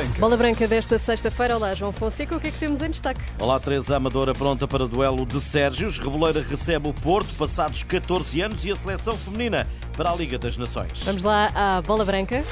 Bola Branca. Bola Branca desta sexta-feira. Olá, João Fonseca. O que é que temos em destaque? Olá, Teresa Amadora, pronta para o duelo de Sérgios. Reboleira recebe o Porto, passados 14 anos, e a seleção feminina para a Liga das Nações. Vamos lá à Bola Branca.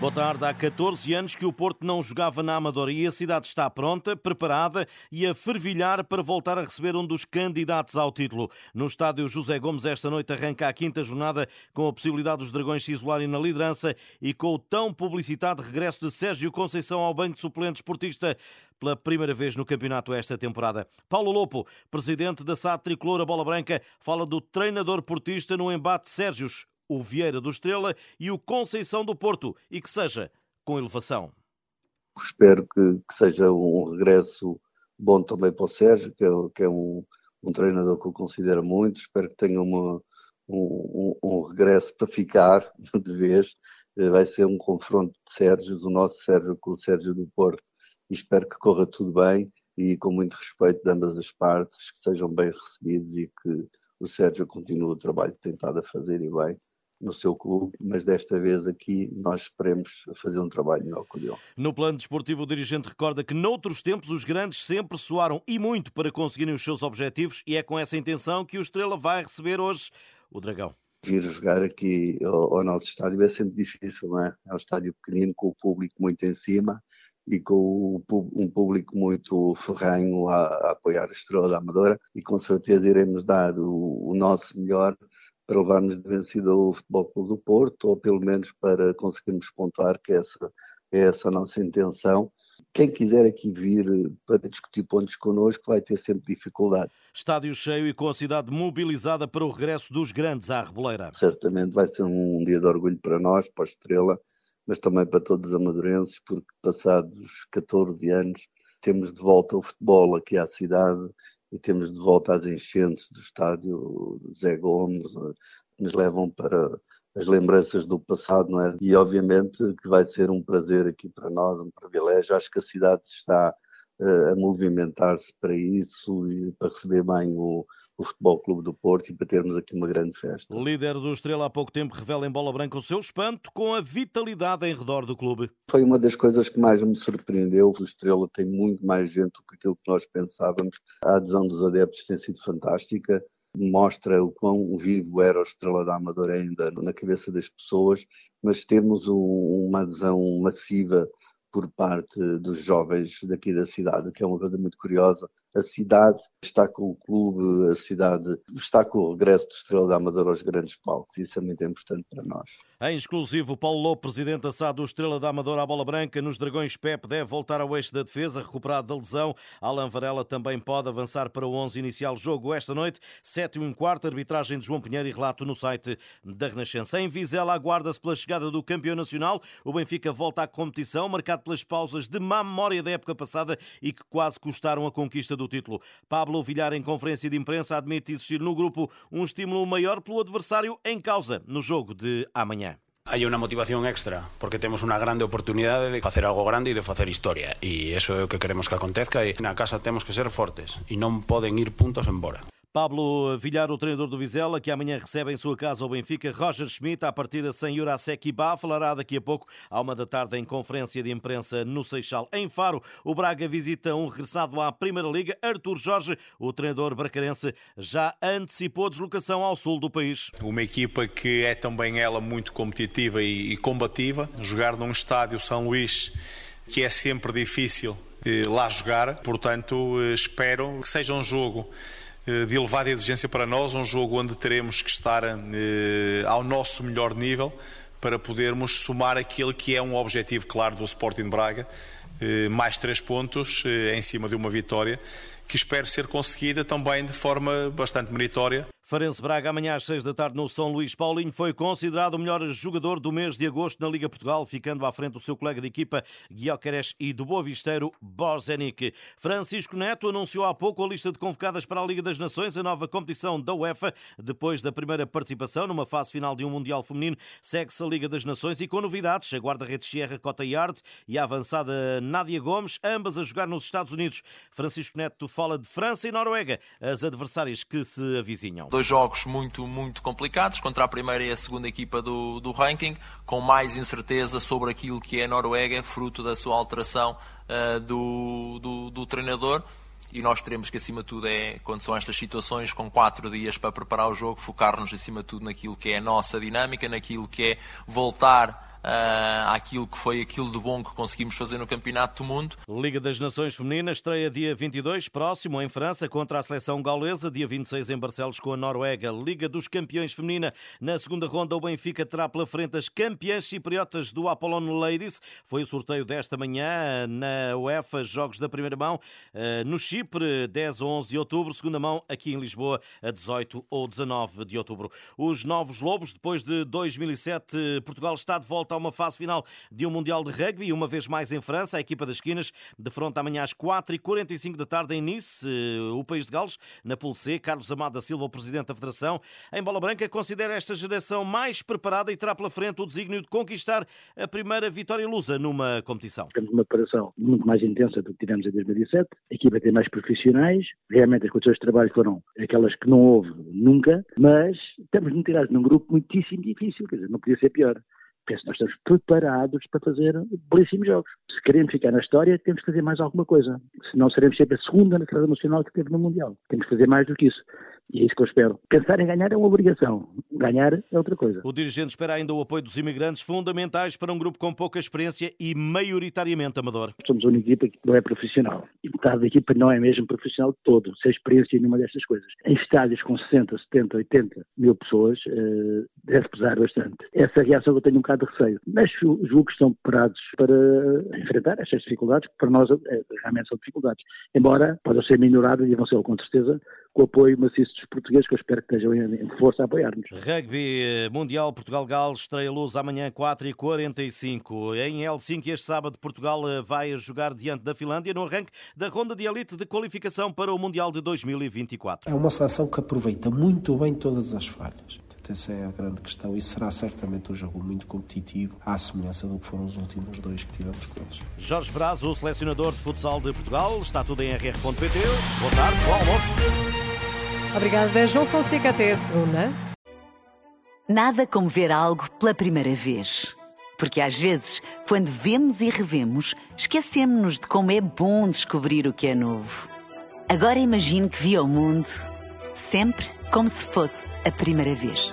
Boa tarde. Há 14 anos que o Porto não jogava na Amadora e a cidade está pronta, preparada e a fervilhar para voltar a receber um dos candidatos ao título. No estádio José Gomes, esta noite arranca a quinta jornada com a possibilidade dos Dragões se isolarem na liderança e com o tão publicitado regresso de Sérgio Conceição ao banco de suplentes portista pela primeira vez no campeonato esta temporada. Paulo Lopo, presidente da SAD Tricolor a Bola Branca, fala do treinador portista no embate Sérgios o Vieira do Estrela e o Conceição do Porto e que seja com elevação. Espero que, que seja um regresso bom também para o Sérgio, que é, que é um, um, treinador que eu considero muito. Espero que tenha uma, um, um, regresso para ficar de vez. Eh, vai ser um confronto de Sérgios, o nosso Sérgio com o Sérgio do Porto. E espero que corra tudo bem e com muito respeito de ambas as partes, que sejam bem recebidos e que o Sérgio continue o trabalho que tem estado a fazer e bem no seu clube, mas desta vez aqui nós esperemos fazer um trabalho melhor com ele. No plano desportivo, o dirigente recorda que noutros tempos os grandes sempre soaram e muito para conseguirem os seus objetivos e é com essa intenção que o Estrela vai receber hoje o Dragão. Vir jogar aqui ao, ao nosso estádio é sempre difícil, não é? É um estádio pequenino com o público muito em cima e com um público muito ferranho a, a apoiar a Estrela da Amadora e com certeza iremos dar o, o nosso melhor para levarmos de vencida o Futebol Clube do Porto, ou pelo menos para conseguirmos pontuar, que essa é essa a nossa intenção. Quem quiser aqui vir para discutir pontos connosco vai ter sempre dificuldade. Estádio cheio e com a cidade mobilizada para o regresso dos grandes à Reboleira. Certamente vai ser um dia de orgulho para nós, para a Estrela, mas também para todos os amadurenses, porque passados 14 anos temos de volta o futebol aqui à cidade e temos de volta às enchentes do estádio Zé Gomes, eh, que nos levam para as lembranças do passado, não é? E obviamente que vai ser um prazer aqui para nós, um privilégio. Acho que a cidade está a movimentar-se para isso e para receber bem o, o Futebol Clube do Porto e para termos aqui uma grande festa. O líder do Estrela há pouco tempo revela em bola branca o seu espanto com a vitalidade em redor do clube. Foi uma das coisas que mais me surpreendeu. O Estrela tem muito mais gente do que aquilo que nós pensávamos. A adesão dos adeptos tem sido fantástica. Mostra o quão vivo era o Estrela da Amadora ainda na cabeça das pessoas, mas temos um, uma adesão massiva por parte dos jovens daqui da cidade, que é uma coisa muito curiosa. A cidade está com o clube, a cidade está com o regresso do Estrela da Amadora aos grandes palcos. Isso é muito importante para nós. Em exclusivo, Paulo Lobo, presidente assado do Estrela da Amadora à bola branca, nos Dragões Pep deve voltar ao eixo da defesa, recuperado da lesão. Alan Varela também pode avançar para o 11 inicial jogo esta noite, 7 e um quarto, arbitragem de João Pinheiro e relato no site da Renascença. Em Vizela, aguarda-se pela chegada do campeão nacional. O Benfica volta à competição, marcado pelas pausas de má memória da época passada e que quase custaram a conquista do título. Pablo Villar, em conferência de imprensa, admite existir no grupo um estímulo maior pelo adversário em causa no jogo de amanhã. hay una motivación extra porque tenemos una grande oportunidad de hacer algo grande y de hacer historia y eso es lo que queremos que acontezca y en la casa tenemos que ser fuertes y no pueden ir puntos embora. Pablo Villar, o treinador do Vizela, que amanhã recebe em sua casa o Benfica. Roger Schmidt, à partida sem Jurasek Ibá, falará daqui a pouco, à uma da tarde, em conferência de imprensa no Seixal. Em Faro, o Braga visita um regressado à Primeira Liga. Artur Jorge, o treinador bracarense, já antecipou a deslocação ao sul do país. Uma equipa que é também ela muito competitiva e combativa. Jogar num estádio São Luís que é sempre difícil eh, lá jogar, portanto eh, espero que seja um jogo de elevada exigência para nós, um jogo onde teremos que estar eh, ao nosso melhor nível para podermos somar aquele que é um objetivo claro do Sporting Braga, eh, mais três pontos em cima de uma vitória que espero ser conseguida também de forma bastante meritória. Farense Braga, amanhã às 6 da tarde no São Luís. Paulinho foi considerado o melhor jogador do mês de agosto na Liga Portugal, ficando à frente do seu colega de equipa Guiocares e do Boa Visteiro Bozenic. Francisco Neto anunciou há pouco a lista de convocadas para a Liga das Nações, a nova competição da UEFA. Depois da primeira participação numa fase final de um Mundial Feminino, segue-se a Liga das Nações e com novidades, a guarda-redes Sierra Cota Yard e a avançada Nádia Gomes, ambas a jogar nos Estados Unidos. Francisco Neto fala de França e Noruega, as adversárias que se avizinham dois jogos muito, muito complicados contra a primeira e a segunda equipa do, do ranking, com mais incerteza sobre aquilo que é a Noruega, fruto da sua alteração uh, do, do, do treinador. E nós teremos que, acima de tudo, é, quando são estas situações, com quatro dias para preparar o jogo, focar-nos, acima de tudo, naquilo que é a nossa dinâmica, naquilo que é voltar uh, àquilo que foi aquilo de bom que conseguimos fazer no Campeonato do Mundo. Liga das Nações Femininas estreia dia 22, próximo em França, contra a seleção gaulesa, dia 26 em Barcelos com a Noruega. Liga dos Campeões Feminina, na segunda ronda o Benfica terá pela frente as campeãs cipriotas do Apollon Ladies. Foi o sorteio desta manhã na UEFA, jogos da primeira mão, uh, no Chipre, 10 ou 11 de outubro, segunda mão aqui em Lisboa, a 18 ou 19 de outubro. Os Novos Lobos, depois de 2007, Portugal está de volta uma fase final de um Mundial de Rugby, uma vez mais em França. A equipa das esquinas defronta amanhã às 4h45 da tarde em Nice, eh, o país de Gales, na Pool. Carlos Amado da Silva, o presidente da Federação, em Bola Branca, considera esta geração mais preparada e terá pela frente o desígnio de conquistar a primeira vitória lusa numa competição. Temos uma preparação muito mais intensa do que tivemos em 2007. A equipa tem mais profissionais. Realmente as condições de trabalho foram aquelas que não houve nunca, mas estamos metidos num grupo muitíssimo difícil, quer dizer, não podia ser pior penso nós estamos preparados para fazer belíssimos jogos. Se queremos ficar na história, temos que fazer mais alguma coisa. Senão seremos sempre a segunda carreira nacional que teve no Mundial. Temos que fazer mais do que isso. E é isso que eu espero. Pensar em ganhar é uma obrigação. Ganhar é outra coisa. O dirigente espera ainda o apoio dos imigrantes, fundamentais para um grupo com pouca experiência e maioritariamente amador. Somos uma equipa que não é profissional. E metade da equipa não é mesmo profissional de todo, sem experiência em nenhuma destas coisas. Em estádios com 60, 70, 80 mil pessoas, uh, deve pesar bastante. Essa reação eu tenho um bocado de receio. Mas julgo que estão preparados para enfrentar estas dificuldades, que para nós é, realmente são dificuldades. Embora possam ser minoradas e vão ser com certeza com o apoio maciço dos portugueses, que eu espero que estejam em força a apoiar-nos. Rugby Mundial Portugal-Gales estreia luz amanhã 4h45. Em Helsinki, este sábado, Portugal eh, vai jogar diante da Finlândia no arranque da ronda de elite de qualificação para o Mundial de 2024. É uma seleção que aproveita muito bem todas as falhas. Essa é a grande questão e será certamente um jogo muito competitivo, à semelhança do que foram os últimos dois que tivemos com eles. Jorge Braz, o selecionador de futsal de Portugal, está tudo em rr.pt. Boa tarde, bom almoço. Obrigada, João Fonseca. Até a segunda. Nada como ver algo pela primeira vez. Porque às vezes, quando vemos e revemos, esquecemos-nos de como é bom descobrir o que é novo. Agora imagine que viu o mundo sempre como se fosse a primeira vez.